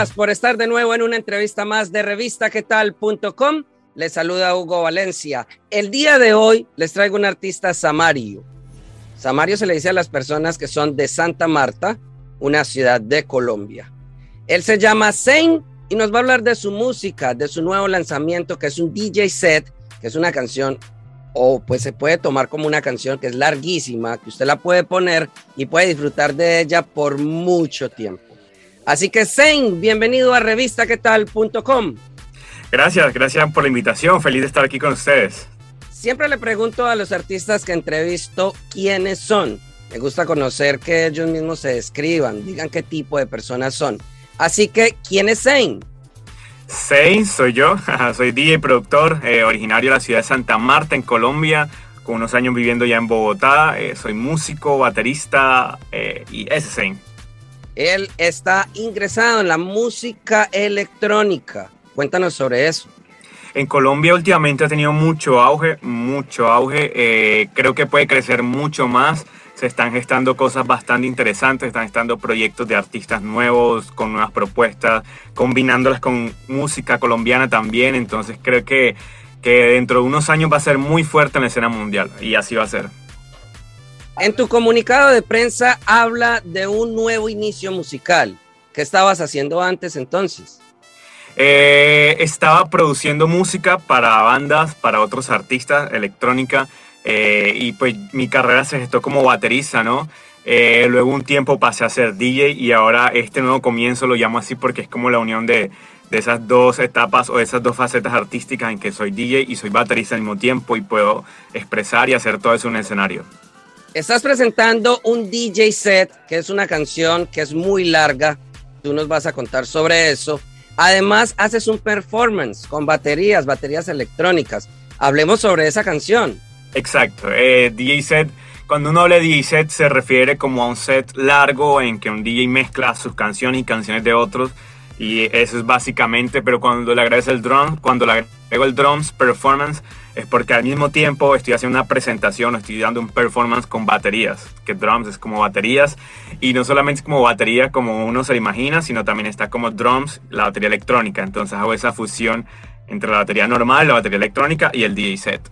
Gracias por estar de nuevo en una entrevista más de revistaquetal.com. Les saluda Hugo Valencia. El día de hoy les traigo un artista samario. Samario se le dice a las personas que son de Santa Marta, una ciudad de Colombia. Él se llama Zane y nos va a hablar de su música, de su nuevo lanzamiento que es un DJ set, que es una canción o pues se puede tomar como una canción que es larguísima, que usted la puede poner y puede disfrutar de ella por mucho tiempo. Así que Zane, bienvenido a revistaquetal.com. Gracias, gracias por la invitación. Feliz de estar aquí con ustedes. Siempre le pregunto a los artistas que entrevisto quiénes son. Me gusta conocer que ellos mismos se describan, digan qué tipo de personas son. Así que, ¿quién es Zane? Zane soy yo, soy DJ y productor, eh, originario de la ciudad de Santa Marta, en Colombia, con unos años viviendo ya en Bogotá. Eh, soy músico, baterista eh, y ese es Zane. Él está ingresado en la música electrónica. Cuéntanos sobre eso. En Colombia últimamente ha tenido mucho auge, mucho auge. creo que puede crecer mucho más se están gestando cosas bastante interesantes, están gestando proyectos de artistas nuevos, con nuevas propuestas, combinándolas con música colombiana también, entonces creo que, que dentro de unos años va a ser muy fuerte en la escena mundial y así va a ser. En tu comunicado de prensa habla de un nuevo inicio musical. ¿Qué estabas haciendo antes entonces? Eh, estaba produciendo música para bandas, para otros artistas, electrónica. Eh, y pues mi carrera se gestó como baterista, ¿no? Eh, luego un tiempo pasé a ser DJ y ahora este nuevo comienzo lo llamo así porque es como la unión de, de esas dos etapas o esas dos facetas artísticas en que soy DJ y soy baterista al mismo tiempo y puedo expresar y hacer todo eso en un escenario. Estás presentando un DJ set, que es una canción que es muy larga. Tú nos vas a contar sobre eso. Además, haces un performance con baterías, baterías electrónicas. Hablemos sobre esa canción. Exacto. Eh, DJ set, cuando uno habla de DJ set, se refiere como a un set largo en que un DJ mezcla sus canciones y canciones de otros. Y eso es básicamente, pero cuando le agrego el drum, cuando le agrego el drums performance, es porque al mismo tiempo estoy haciendo una presentación, estoy dando un performance con baterías, que drums es como baterías, y no solamente es como batería como uno se lo imagina, sino también está como drums, la batería electrónica. Entonces hago esa fusión entre la batería normal, la batería electrónica y el DJ set.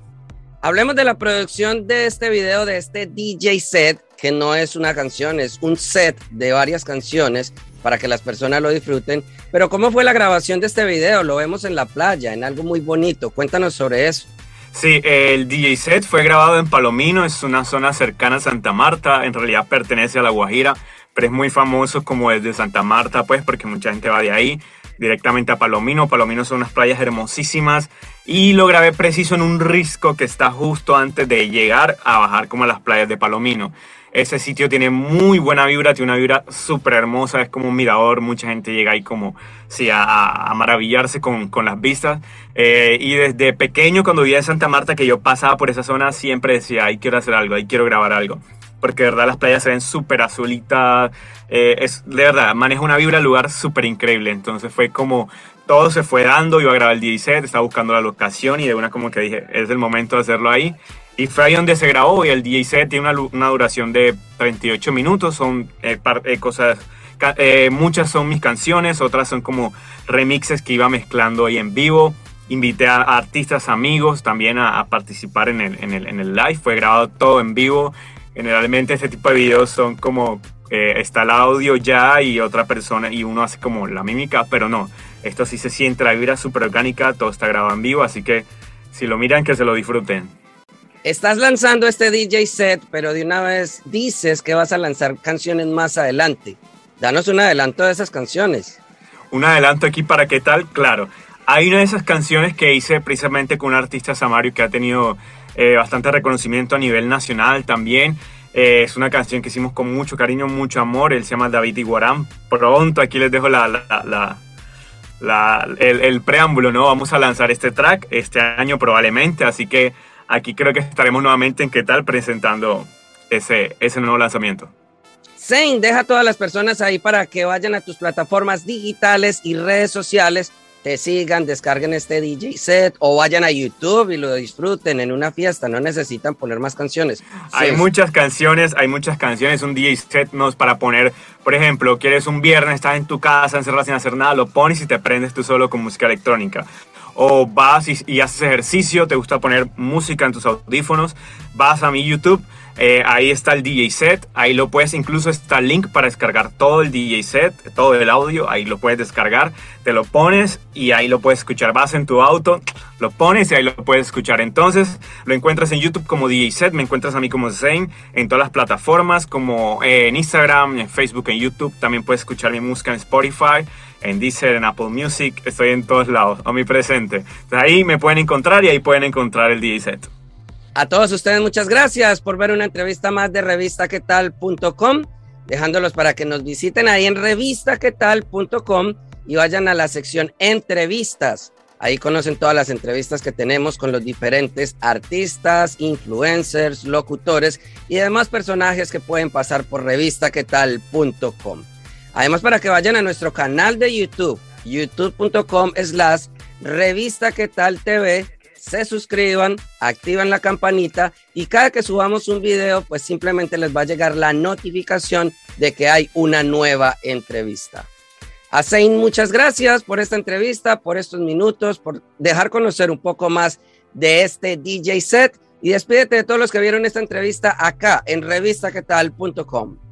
Hablemos de la producción de este video, de este DJ set, que no es una canción, es un set de varias canciones para que las personas lo disfruten. Pero ¿cómo fue la grabación de este video? Lo vemos en la playa, en algo muy bonito. Cuéntanos sobre eso. Sí, el DJ set fue grabado en Palomino, es una zona cercana a Santa Marta, en realidad pertenece a La Guajira, pero es muy famoso como desde Santa Marta, pues, porque mucha gente va de ahí directamente a Palomino. Palomino son unas playas hermosísimas y lo grabé preciso en un risco que está justo antes de llegar a bajar como a las playas de Palomino. Ese sitio tiene muy buena vibra, tiene una vibra súper hermosa, es como un mirador, mucha gente llega ahí como sí, a, maravillarse con, con, las vistas. Eh, y desde pequeño, cuando vivía en Santa Marta, que yo pasaba por esa zona, siempre decía, ahí quiero hacer algo, ahí quiero grabar algo porque de verdad las playas se ven súper azulitas, eh, es de verdad, maneja una vibra al lugar súper increíble, entonces fue como todo se fue dando, iba a grabar el DJ set, estaba buscando la locación y de una como que dije, es el momento de hacerlo ahí. Y fue ahí donde se grabó y el DJ set tiene una, una duración de 38 minutos, son eh, eh, cosas, muchas son mis canciones, otras son como remixes que iba mezclando ahí en vivo. Invité a artistas amigos también a, a participar en el, en, el, en el live, fue grabado todo en vivo Generalmente este tipo de videos son como eh, está el audio ya y otra persona y uno hace como la mímica, pero no. Esto sí se siente la vibra súper orgánica, todo está grabado en vivo, así que si lo miran que se lo disfruten. Estás lanzando este DJ set, pero de una vez dices que vas a lanzar canciones más adelante. Danos un adelanto de esas canciones. Un adelanto aquí para qué tal, claro. Hay una de esas canciones que hice precisamente con un artista samario que ha tenido eh, bastante reconocimiento a nivel nacional también. Eh, es una canción que hicimos con mucho cariño, mucho amor. Él se llama David Iguarán. Pronto aquí les dejo la, la, el, el, preámbulo, ¿no? Vamos a lanzar este track este año probablemente, así que aquí creo que estaremos nuevamente en qué tal presentando ese, ese nuevo lanzamiento. Zane, deja a todas las personas ahí para que vayan a tus plataformas digitales y redes sociales te sigan, descarguen este DJ set o vayan a YouTube y lo disfruten en una fiesta, no necesitan poner más canciones. Hay muchas canciones, hay muchas canciones, un DJ set no es para poner, por ejemplo, quieres un viernes, estás en tu casa encerrado sin hacer nada, lo pones y te prendes tú solo con música electrónica. O vas y, haces ejercicio, te gusta poner música en tus audífonos, vas a mi YouTube eh, ahí está el DJ set, ahí lo puedes, incluso está el link para descargar todo el DJ set, todo el audio, ahí lo puedes descargar, te lo pones y ahí lo puedes escuchar. Vas en tu auto, lo pones y ahí lo puedes escuchar. Entonces lo encuentras en YouTube como DJ set, me encuentras a mí como Zane, en todas las plataformas como eh, en Instagram, en Facebook, en YouTube. También puedes escuchar mi música en Spotify, en Deezer, en Apple Music, estoy en todos lados, omnipresente. Ahí me pueden encontrar y ahí pueden encontrar el DJ set. A todos ustedes, muchas gracias por ver una entrevista más de revistaquetal.com, dejándolos para que nos visiten ahí en revistaquetal.com y vayan a la sección entrevistas. Ahí conocen todas las entrevistas que tenemos con los diferentes artistas, influencers, locutores y demás personajes que pueden pasar por revistaquetal.com. Además, para que vayan a nuestro canal de YouTube, youtube.com slash revista TV se suscriban, activan la campanita y cada que subamos un video, pues simplemente les va a llegar la notificación de que hay una nueva entrevista. A muchas gracias por esta entrevista, por estos minutos, por dejar conocer un poco más de este DJ set y despídete de todos los que vieron esta entrevista acá en revistaquetal.com.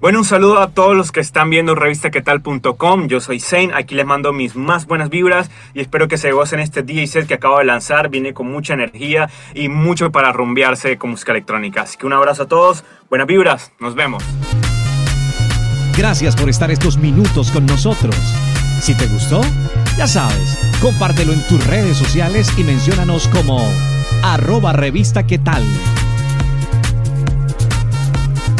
Bueno, un saludo a todos los que están viendo revistaquetal.com. Yo soy Zane, aquí les mando mis más buenas vibras y espero que se gocen este DJ set que acabo de lanzar. Viene con mucha energía y mucho para rumbearse con música electrónica. Así que un abrazo a todos, buenas vibras, nos vemos. Gracias por estar estos minutos con nosotros. Si te gustó, ya sabes, compártelo en tus redes sociales y menciónanos como arroba revista.